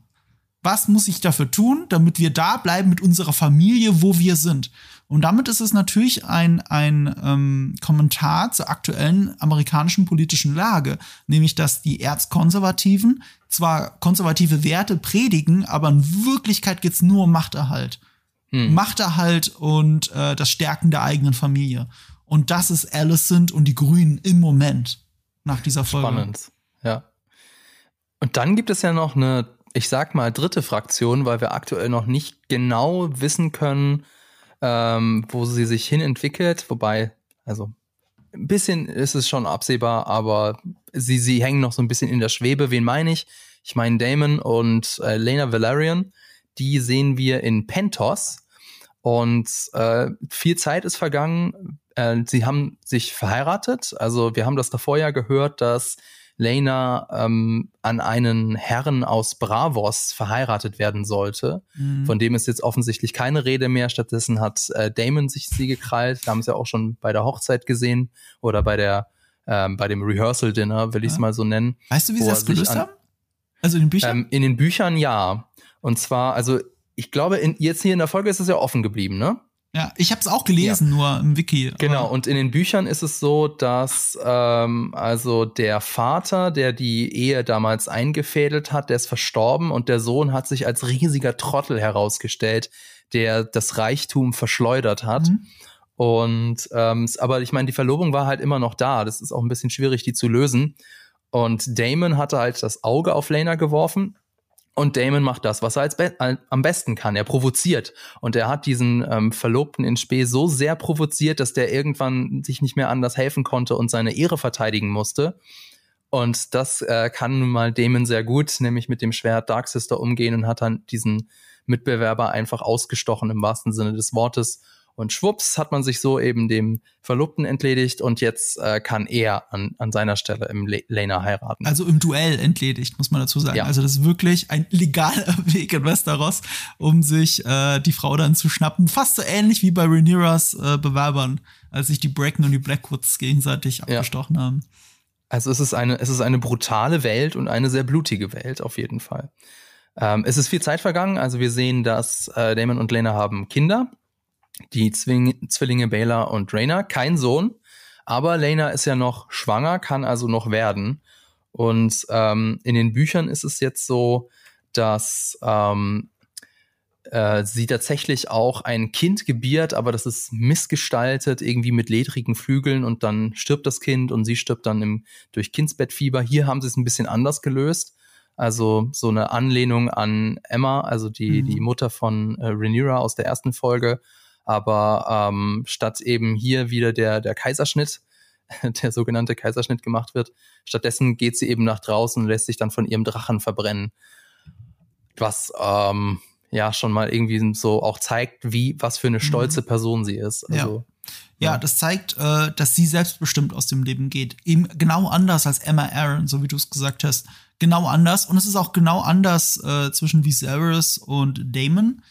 Was muss ich dafür tun, damit wir da bleiben mit unserer Familie, wo wir sind? Und damit ist es natürlich ein, ein ähm, Kommentar zur aktuellen amerikanischen politischen Lage, nämlich dass die Erzkonservativen zwar konservative Werte predigen, aber in Wirklichkeit geht's nur um Machterhalt. Hm. Machterhalt und äh, das Stärken der eigenen Familie. Und das ist Alicent und die Grünen im Moment nach dieser Folge. Spannend, ja. Und dann gibt es ja noch eine ich sag mal, dritte Fraktion, weil wir aktuell noch nicht genau wissen können, ähm, wo sie sich hin entwickelt. Wobei, also ein bisschen ist es schon absehbar, aber sie, sie hängen noch so ein bisschen in der Schwebe. Wen meine ich? Ich meine Damon und äh, Lena Valerian. Die sehen wir in Pentos. Und äh, viel Zeit ist vergangen. Äh, sie haben sich verheiratet. Also wir haben das davor ja gehört, dass Lena ähm, an einen Herrn aus Bravos verheiratet werden sollte. Mhm. Von dem ist jetzt offensichtlich keine Rede mehr. Stattdessen hat äh, Damon sich sie gekrallt. Wir haben es ja auch schon bei der Hochzeit gesehen oder bei der ähm, bei dem Rehearsal Dinner, will ich es mal so nennen. Weißt du, wie sie das gelöst haben? Also in den Büchern? Ähm, in den Büchern ja. Und zwar, also ich glaube, in, jetzt hier in der Folge ist es ja offen geblieben, ne? Ja, ich habe es auch gelesen, ja. nur im Wiki. Genau, und in den Büchern ist es so, dass ähm, also der Vater, der die Ehe damals eingefädelt hat, der ist verstorben und der Sohn hat sich als riesiger Trottel herausgestellt, der das Reichtum verschleudert hat. Mhm. Und ähm, aber ich meine, die Verlobung war halt immer noch da. Das ist auch ein bisschen schwierig, die zu lösen. Und Damon hatte halt das Auge auf Lena geworfen und Damon macht das, was er als be am besten kann. Er provoziert. Und er hat diesen ähm, Verlobten in Spee so sehr provoziert, dass der irgendwann sich nicht mehr anders helfen konnte und seine Ehre verteidigen musste. Und das äh, kann nun mal Damon sehr gut, nämlich mit dem Schwert Dark Sister umgehen und hat dann diesen Mitbewerber einfach ausgestochen im wahrsten Sinne des Wortes und schwupps hat man sich so eben dem Verlobten entledigt und jetzt äh, kann er an, an seiner Stelle im Le Lena heiraten. Also im Duell entledigt, muss man dazu sagen. Ja. Also das ist wirklich ein legaler [laughs] Weg in Westeros, um sich äh, die Frau dann zu schnappen. Fast so ähnlich wie bei Rhaenyras äh, Bewerbern, als sich die Bracken und die Blackwoods gegenseitig abgestochen ja. haben. Also es ist eine, es ist eine brutale Welt und eine sehr blutige Welt auf jeden Fall. Ähm, es ist viel Zeit vergangen, also wir sehen, dass äh, Damon und Lena haben Kinder die Zwing Zwillinge Baylor und Raina. Kein Sohn, aber Lena ist ja noch schwanger, kann also noch werden. Und ähm, in den Büchern ist es jetzt so, dass ähm, äh, sie tatsächlich auch ein Kind gebiert, aber das ist missgestaltet, irgendwie mit ledrigen Flügeln und dann stirbt das Kind und sie stirbt dann im, durch Kindsbettfieber. Hier haben sie es ein bisschen anders gelöst. Also so eine Anlehnung an Emma, also die, mhm. die Mutter von äh, Rhaenyra aus der ersten Folge. Aber ähm, statt eben hier wieder der, der Kaiserschnitt, [laughs] der sogenannte Kaiserschnitt gemacht wird, stattdessen geht sie eben nach draußen und lässt sich dann von ihrem Drachen verbrennen. Was ähm, ja schon mal irgendwie so auch zeigt, wie, was für eine mhm. stolze Person sie ist. Also, ja. ja. das zeigt, äh, dass sie selbstbestimmt aus dem Leben geht. Eben genau anders als Emma Aaron, so wie du es gesagt hast. Genau anders. Und es ist auch genau anders äh, zwischen Viserys und Damon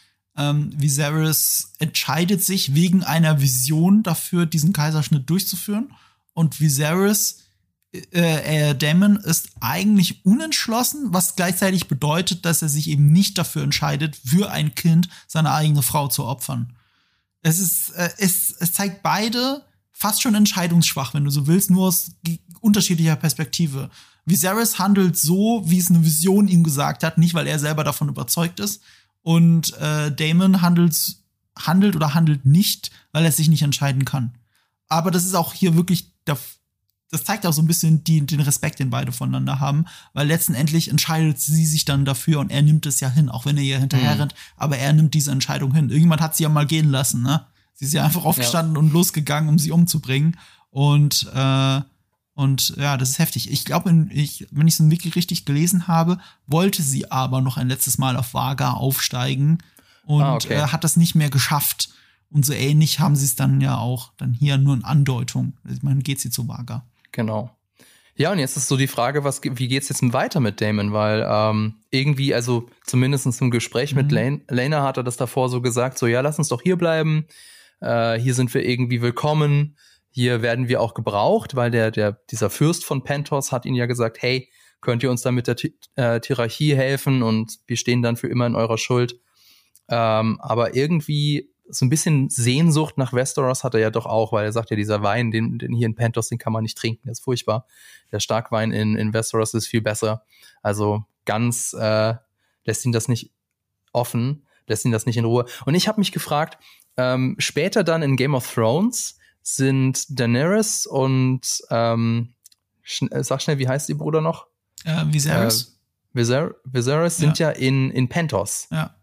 ähm, Viserys entscheidet sich wegen einer Vision dafür, diesen Kaiserschnitt durchzuführen. Und Viserys, äh, äh, Damon ist eigentlich unentschlossen, was gleichzeitig bedeutet, dass er sich eben nicht dafür entscheidet, für ein Kind seine eigene Frau zu opfern. Es ist, äh, es, es zeigt beide fast schon entscheidungsschwach, wenn du so willst, nur aus unterschiedlicher Perspektive. Viserys handelt so, wie es eine Vision ihm gesagt hat, nicht weil er selber davon überzeugt ist, und äh, Damon handelt, handelt oder handelt nicht, weil er sich nicht entscheiden kann. Aber das ist auch hier wirklich, das zeigt auch so ein bisschen die, den Respekt, den beide voneinander haben, weil letztendlich entscheidet sie sich dann dafür und er nimmt es ja hin, auch wenn er ihr hinterher rennt, mhm. aber er nimmt diese Entscheidung hin. Irgendjemand hat sie ja mal gehen lassen, ne? Sie ist ja einfach aufgestanden ja. und losgegangen, um sie umzubringen. Und äh, und ja, das ist heftig. Ich glaube, ich, wenn ich es in Wiki richtig gelesen habe, wollte sie aber noch ein letztes Mal auf Vaga aufsteigen und ah, okay. äh, hat das nicht mehr geschafft. Und so ähnlich haben sie es dann ja auch dann hier nur in Andeutung. Ich meine, geht sie zu Vaga. Genau. Ja, und jetzt ist so die Frage, was, wie geht's jetzt weiter mit Damon? Weil ähm, irgendwie, also zumindest im Gespräch mhm. mit Lane, Lena hat er das davor so gesagt, so ja, lass uns doch hier bleiben. Äh, hier sind wir irgendwie willkommen. Hier werden wir auch gebraucht, weil der, der, dieser Fürst von Pentos hat ihnen ja gesagt, hey, könnt ihr uns da mit der äh, Hierarchie helfen und wir stehen dann für immer in eurer Schuld. Ähm, aber irgendwie so ein bisschen Sehnsucht nach Westeros hat er ja doch auch, weil er sagt ja, dieser Wein, den, den hier in Pentos, den kann man nicht trinken, der ist furchtbar. Der Starkwein in, in Westeros ist viel besser. Also ganz äh, lässt ihn das nicht offen, lässt ihn das nicht in Ruhe. Und ich habe mich gefragt, ähm, später dann in Game of Thrones, sind Daenerys und ähm, schn äh, sag schnell, wie heißt die Bruder noch? Äh, Viserys. Viser Viserys sind ja, in, in Pentos. Ja.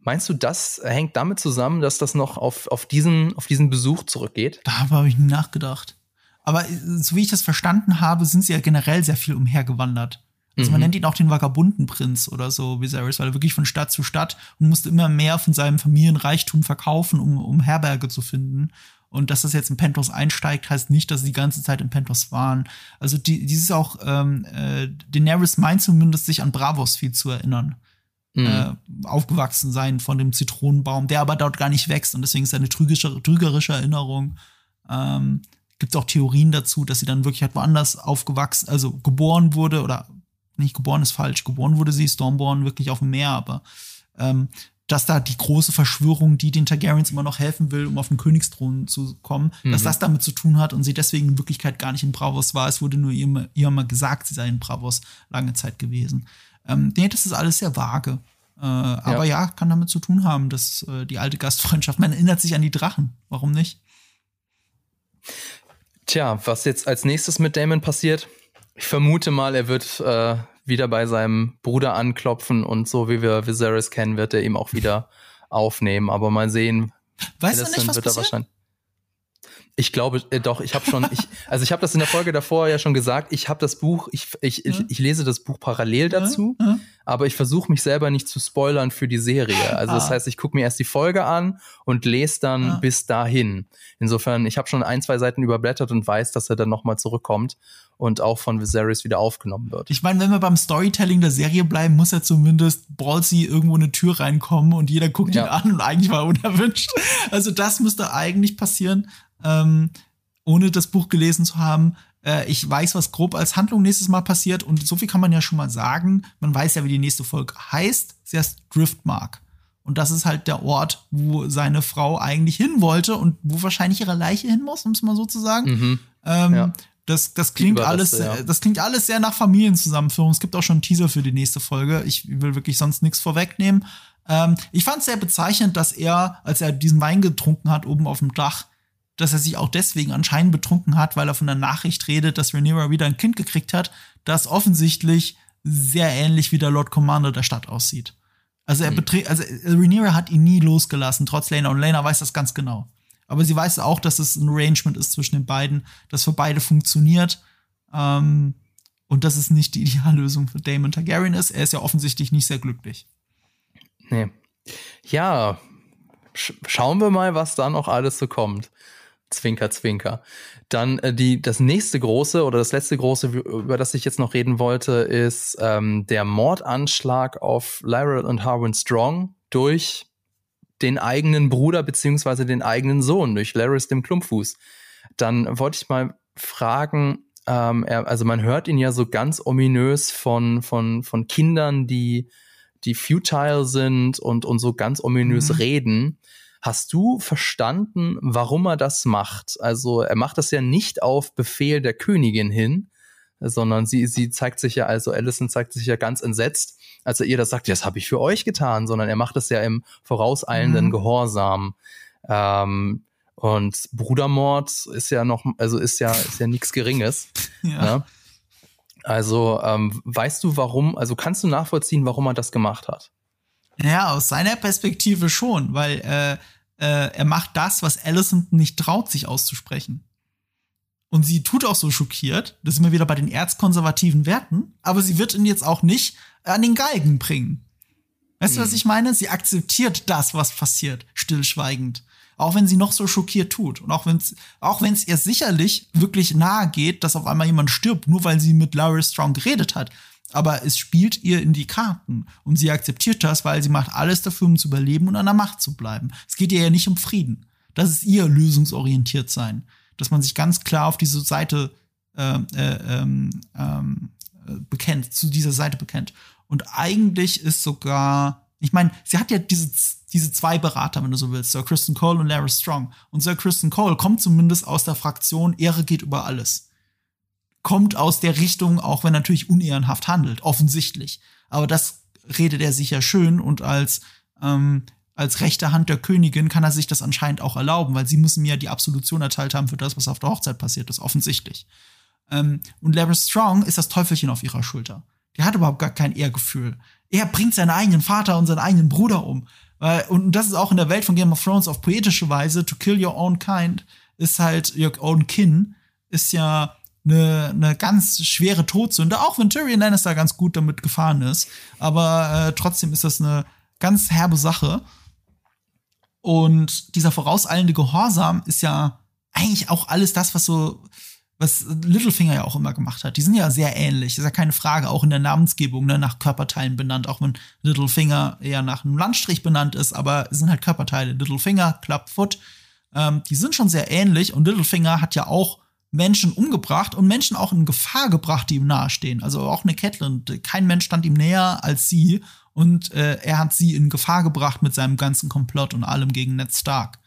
Meinst du, das hängt damit zusammen, dass das noch auf, auf, diesen, auf diesen Besuch zurückgeht? Da habe ich nie nachgedacht. Aber äh, so wie ich das verstanden habe, sind sie ja generell sehr viel umhergewandert. Also man Mhm. nennt ihn auch den Vagabundenprinz oder so, Viserys, weil er wirklich von Stadt zu Stadt und musste immer mehr von seinem Familienreichtum verkaufen, um, um Herberge zu finden. Und dass das jetzt in Pentos einsteigt, heißt nicht, dass sie die ganze Zeit in Pentos waren. Also die, dieses auch, ähm, äh, Daenerys meint zumindest, sich an Bravos viel zu erinnern. Mhm. Äh, aufgewachsen sein von dem Zitronenbaum, der aber dort gar nicht wächst und deswegen ist eine trügerische, trügerische Erinnerung. Ähm, Gibt es auch Theorien dazu, dass sie dann wirklich halt woanders aufgewachsen, also geboren wurde oder nicht geboren ist falsch, geboren wurde sie, Stormborn wirklich auf dem Meer, aber ähm, dass da die große Verschwörung, die den Targaryens immer noch helfen will, um auf den Königsthron zu kommen, dass Mhm. das damit zu tun hat und sie deswegen in Wirklichkeit gar nicht in Bravos war. Es wurde nur ihr, ihr mal gesagt, sie sei in Bravos lange Zeit gewesen. Ähm, nee, das ist alles sehr vage. Äh, aber ja. kann damit zu tun haben, dass äh, die alte Gastfreundschaft, man erinnert sich an die Drachen. Warum nicht? Tja, was jetzt als nächstes mit Damon passiert? Ich vermute mal, er wird äh, wieder bei seinem Bruder anklopfen und so wie wir Viserys kennen, wird er ihm auch wieder aufnehmen. Aber mal sehen. Weißt du Alicent nicht, was wird er passiert? wahrscheinlich. Ich glaube, äh, doch, ich habe schon, ich, also ich habe das in der Folge davor ja schon gesagt, ich habe das Buch, ich, ich, ich, Ja. ich lese das Buch parallel dazu, Ja, ja. aber ich versuche mich selber nicht zu spoilern für die Serie. Also das Ah. heißt, ich gucke mir erst die Folge an und lese dann Ja. bis dahin. Insofern, ich habe schon ein, zwei Seiten überblättert und weiß, dass er dann nochmal zurückkommt und auch von Viserys wieder aufgenommen wird. Ich meine, wenn wir beim Storytelling der Serie bleiben, muss ja zumindest Ballsy irgendwo in eine Tür reinkommen und jeder guckt Ja. ihn an und eigentlich war er unerwünscht. Also das müsste eigentlich passieren, ähm, ohne das Buch gelesen zu haben. Äh, ich weiß, was grob als Handlung nächstes Mal passiert und so viel kann man ja schon mal sagen. Man weiß ja, wie die nächste Folge heißt. Sie heißt Driftmark. Und das ist halt der Ort, wo seine Frau eigentlich hin wollte und wo wahrscheinlich ihre Leiche hin muss, um es mal so zu sagen. Mhm. Ähm, Ja. Das, das klingt alles, ja. das klingt alles sehr nach Familienzusammenführung. Es gibt auch schon einen Teaser für die nächste Folge. Ich will wirklich sonst nichts vorwegnehmen. Ähm, ich fand es sehr bezeichnend, dass er, als er diesen Wein getrunken hat oben auf dem Dach, dass er sich auch deswegen anscheinend betrunken hat, weil er von der Nachricht redet, dass Rhaenyra wieder ein Kind gekriegt hat, das offensichtlich sehr ähnlich wie der Lord Commander der Stadt aussieht. Also er Mhm. also Rhaenyra hat ihn nie losgelassen, trotz Lena und Lena weiß das ganz genau. Aber sie weiß auch, dass es ein Arrangement ist zwischen den beiden, das für beide funktioniert. Ähm, und dass es nicht die [laughs] Ideallösung für Daemon Targaryen ist. Er ist ja offensichtlich nicht sehr glücklich. Nee. Ja, sch schauen wir mal, was da noch alles so kommt. Zwinker, zwinker. Dann äh, die, das nächste große oder das letzte große, über das ich jetzt noch reden wollte, ist ähm, der Mordanschlag auf Lyra und Harwin Strong durch den eigenen Bruder beziehungsweise den eigenen Sohn, durch Larys dem Klumpfuß. Dann wollte ich mal fragen, ähm, er, also man hört ihn ja so ganz ominös von, von, von Kindern, die, die futile sind und, und so ganz ominös Mhm. reden. Hast du verstanden, warum er das macht? Also er macht das ja nicht auf Befehl der Königin hin, sondern sie, sie zeigt sich ja, also Alison zeigt sich ja ganz entsetzt, als er ihr das sagt, das habe ich für euch getan, sondern er macht das ja im vorauseilenden Mhm. Gehorsam. Ähm, und Brudermord ist ja noch, also ist ja, ist ja nichts Geringes. [laughs] Ja. Ne? Also ähm, weißt du warum, also kannst du nachvollziehen, warum er das gemacht hat? Ja, aus seiner Perspektive schon, weil äh, äh, er macht das, was Alicent nicht traut, sich auszusprechen. Und sie tut auch so schockiert, das sind wir wieder bei den erzkonservativen Werten, aber sie wird ihn jetzt auch nicht an den Galgen bringen. Weißt du, was Hm. ich meine? Sie akzeptiert das, was passiert, stillschweigend. Auch wenn sie noch so schockiert tut. Und auch wenn es auch wenn's ihr sicherlich wirklich nahe geht, dass auf einmal jemand stirbt, nur weil sie mit Larry Strong geredet hat. Aber es spielt ihr in die Karten. Und sie akzeptiert das, weil sie macht alles dafür, um zu überleben und an der Macht zu bleiben. Es geht ihr ja nicht um Frieden. Das ist ihr lösungsorientiert sein. Dass man sich ganz klar auf diese Seite äh, äh, ähm, ähm, äh, bekennt, zu dieser Seite bekennt. Und eigentlich ist sogar, ich meine, sie hat ja diese, diese zwei Berater, wenn du so willst, Sir Kristen Cole und Larry Strong. Und Sir Kristen Cole kommt zumindest aus der Fraktion Ehre geht über alles. Kommt aus der Richtung, auch wenn natürlich unehrenhaft handelt, offensichtlich. Aber das redet er sich ja schön und als, ähm, als rechte Hand der Königin kann er sich das anscheinend auch erlauben, weil sie müssen mir ja die Absolution erteilt haben für das, was auf der Hochzeit passiert ist, offensichtlich. Ähm, und Larry Strong ist das Teufelchen auf ihrer Schulter. Der hat überhaupt gar kein Ehrgefühl. Er bringt seinen eigenen Vater und seinen eigenen Bruder um. Und das ist auch in der Welt von Game of Thrones auf poetische Weise. To kill your own kind ist halt your own kin, ist ja eine, eine ganz schwere Todsünde, auch wenn Tyrion Lannister ganz gut damit gefahren ist. Aber äh, trotzdem ist das eine ganz herbe Sache. Und dieser vorauseilende Gehorsam ist ja eigentlich auch alles das, was so, was Littlefinger ja auch immer gemacht hat. Die sind ja sehr ähnlich, ist ja keine Frage, auch in der Namensgebung, ne, nach Körperteilen benannt, auch wenn Littlefinger eher nach einem Landstrich benannt ist, aber es sind halt Körperteile. Littlefinger, Clubfoot, ähm, die sind schon sehr ähnlich und Littlefinger hat ja auch Menschen umgebracht und Menschen auch in Gefahr gebracht, die ihm nahestehen. Also auch eine Catelyn, kein Mensch stand ihm näher als sie und äh, er hat sie in Gefahr gebracht mit seinem ganzen Komplott und allem gegen Ned Stark.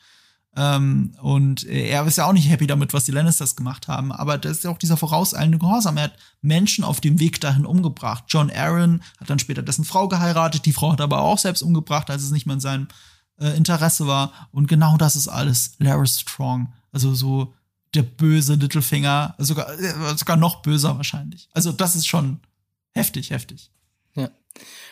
Ähm, und er ist ja auch nicht happy damit, was die Lannisters gemacht haben, aber das ist ja auch dieser vorauseilende Gehorsam. Er hat Menschen auf dem Weg dahin umgebracht. John Aaron hat dann später dessen Frau geheiratet, die Frau hat aber auch selbst umgebracht, als es nicht mehr in seinem äh, Interesse war. Und genau das ist alles Larry Strong. Also so der böse Littlefinger, sogar, äh, sogar noch böser wahrscheinlich. Also das ist schon heftig, heftig.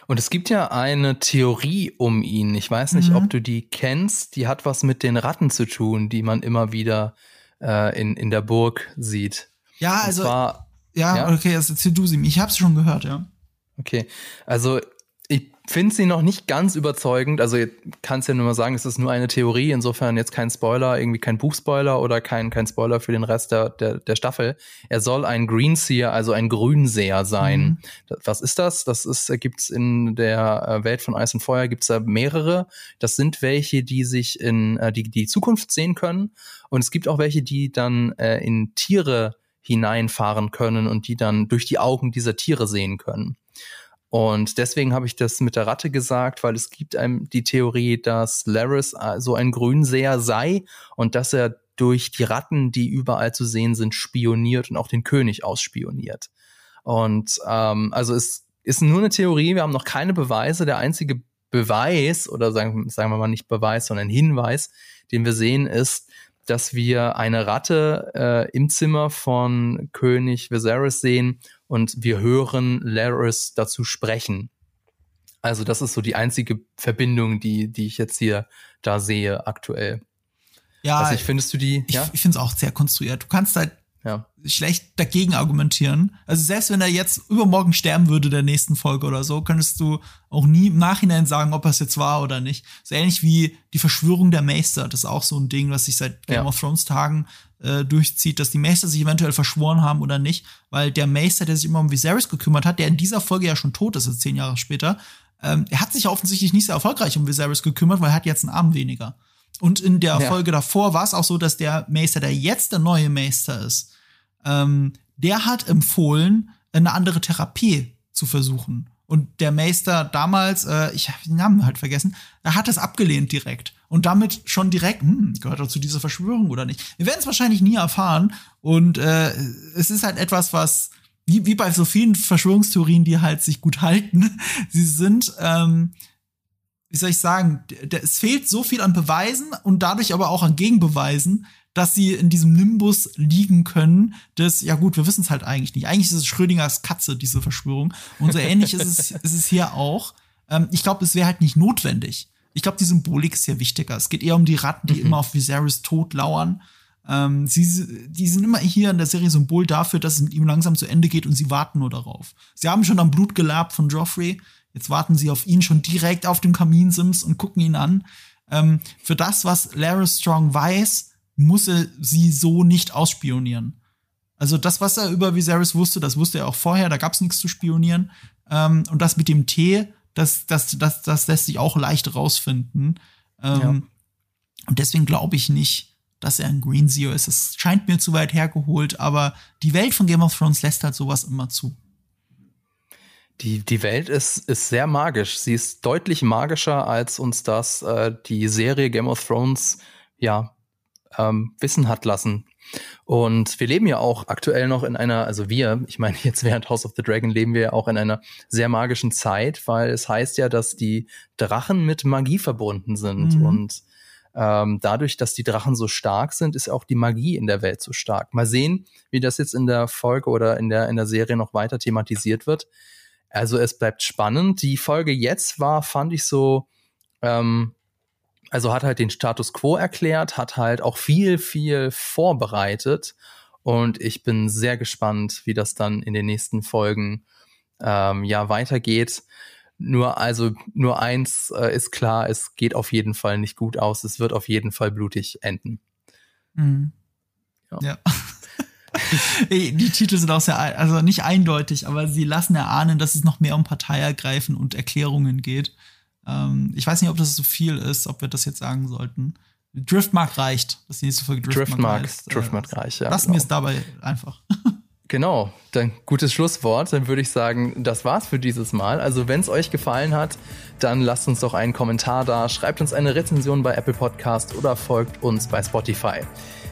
Und es gibt ja eine Theorie um ihn. Ich weiß nicht, mhm. ob du die kennst. Die hat was mit den Ratten zu tun, die man immer wieder äh, in, in der Burg sieht. Ja, also. Zwar, ja, ja, okay, jetzt erzähl du sie. Ich hab's schon gehört, ja. Okay. Also finde sie noch nicht ganz überzeugend. Also kannst ja nur mal sagen, es ist nur eine Theorie, insofern jetzt kein Spoiler, irgendwie kein Buchspoiler oder kein, kein Spoiler für den Rest der, der, der Staffel. Er soll ein Greenseer, also ein Grünseher sein. Mhm. Was ist das? Das ist, gibt's in der äh, Welt von Eis und Feuer gibt's da mehrere. Das sind welche, die sich in äh, die, die Zukunft sehen können. Und es gibt auch welche, die dann äh, in Tiere hineinfahren können und die dann durch die Augen dieser Tiere sehen können. Und deswegen habe ich das mit der Ratte gesagt, weil es gibt einem die Theorie, dass Laris äh, so ein Grünseher sei und dass er durch die Ratten, die überall zu sehen sind, spioniert und auch den König ausspioniert. Und ähm, also es ist nur eine Theorie, wir haben noch keine Beweise. Der einzige Beweis, oder sagen, sagen wir mal nicht Beweis, sondern Hinweis, den wir sehen, ist, dass wir eine Ratte äh, im Zimmer von König Viserys sehen und wir hören Laris dazu sprechen. Also das ist so die einzige Verbindung, die, die ich jetzt hier da sehe aktuell. Ja, also ich findest du die? Ich, ja? ich finde es auch sehr konstruiert. Du kannst halt ja. schlecht dagegen argumentieren. Also selbst wenn er jetzt übermorgen sterben würde der nächsten Folge oder so, könntest du auch nie im Nachhinein sagen, ob es jetzt war oder nicht. So ähnlich wie die Verschwörung der Meister. Das ist auch so ein Ding, was sich seit Game ja. of Thrones Tagen äh, durchzieht, dass die Meister sich eventuell verschworen haben oder nicht, weil der Meister, der sich immer um Viserys gekümmert hat, der in dieser Folge ja schon tot ist, ist zehn Jahre später, ähm, er hat sich offensichtlich nicht sehr erfolgreich um Viserys gekümmert, weil er hat jetzt einen Arm weniger. Und in der ja. Folge davor war es auch so, dass der Meister, der jetzt der neue Meister ist, ähm, der hat empfohlen, eine andere Therapie zu versuchen. Und der Meister damals, äh, ich habe den Namen halt vergessen, er hat es abgelehnt direkt. Und damit schon direkt, hm, gehört er zu dieser Verschwörung oder nicht? Wir werden es wahrscheinlich nie erfahren. Und äh, es ist halt etwas, was, wie, wie bei so vielen Verschwörungstheorien, die halt sich gut halten, [laughs] sie sind, ähm, wie soll ich sagen, es fehlt so viel an Beweisen und dadurch aber auch an Gegenbeweisen, dass sie in diesem Nimbus liegen können, das, ja gut, wir wissen es halt eigentlich nicht. Eigentlich ist es Schrödingers Katze, diese Verschwörung. Und so ähnlich ist, es, ist es hier auch. Ähm, ich glaube, es wäre halt nicht notwendig. Ich glaube, die Symbolik ist hier wichtiger. Es geht eher um die Ratten, die mhm. immer auf Viserys Tod lauern. Ähm, sie, die sind immer hier in der Serie Symbol dafür, dass es mit ihm langsam zu Ende geht und sie warten nur darauf. Sie haben schon am Blut gelabt von Joffrey. Jetzt warten sie auf ihn schon direkt auf dem Kaminsims und gucken ihn an. Ähm, für das, was Laris Strong weiß, muss er sie so nicht ausspionieren. Also das, was er über Viserys wusste, das wusste er auch vorher, da gab es nichts zu spionieren. Ähm, und das mit dem Tee, das, das, das, das lässt sich auch leicht rausfinden. Ähm, ja. Und deswegen glaube ich nicht, dass er ein Green Zero ist. Es scheint mir zu weit hergeholt, aber die Welt von Game of Thrones lässt halt sowas immer zu. Die, die Welt ist, ist sehr magisch. Sie ist deutlich magischer, als uns das äh, die Serie Game of Thrones ja ähm, wissen hat lassen. Und wir leben ja auch aktuell noch in einer, also wir, ich meine [laughs] jetzt während House of the Dragon leben wir ja auch in einer sehr magischen Zeit, weil es heißt ja, dass die Drachen mit Magie verbunden sind mhm. und ähm, dadurch, dass die Drachen so stark sind, ist auch die Magie in der Welt so stark. Mal sehen, wie das jetzt in der Folge oder in der in der Serie noch weiter thematisiert wird. Also es bleibt spannend. Die Folge jetzt war, fand ich so, ähm, also hat halt den Status quo erklärt, hat halt auch viel, viel vorbereitet. Und ich bin sehr gespannt, wie das dann in den nächsten Folgen ähm, ja weitergeht. Nur also nur eins äh, ist klar, es geht auf jeden Fall nicht gut aus. Es wird auf jeden Fall blutig enden. Mhm. Ja. ja. [laughs] die Titel sind auch sehr, also nicht eindeutig, aber sie lassen erahnen, dass es noch mehr um Parteiergreifen und Erklärungen geht. Ähm, ich weiß nicht, ob das so viel ist, ob wir das jetzt sagen sollten. Driftmark reicht. Das ist die nächste Folge Driftmark. Driftmark, reicht, äh, Driftmark reicht, ja. Lassen genau. wir es dabei einfach. [laughs] Genau, dann gutes Schlusswort. Dann würde ich sagen, das war's für dieses Mal. Also, wenn es euch gefallen hat, dann lasst uns doch einen Kommentar da, schreibt uns eine Rezension bei Apple Podcast oder folgt uns bei Spotify.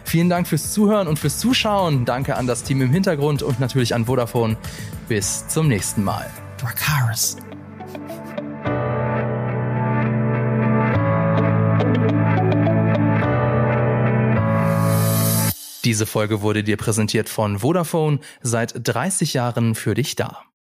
Vielen Dank fürs Zuhören und fürs Zuschauen. Danke an das Team im Hintergrund und natürlich an Vodafone. Bis zum nächsten Mal. Dracaris. Diese Folge wurde dir präsentiert von Vodafone, seit 30 Jahren für dich da.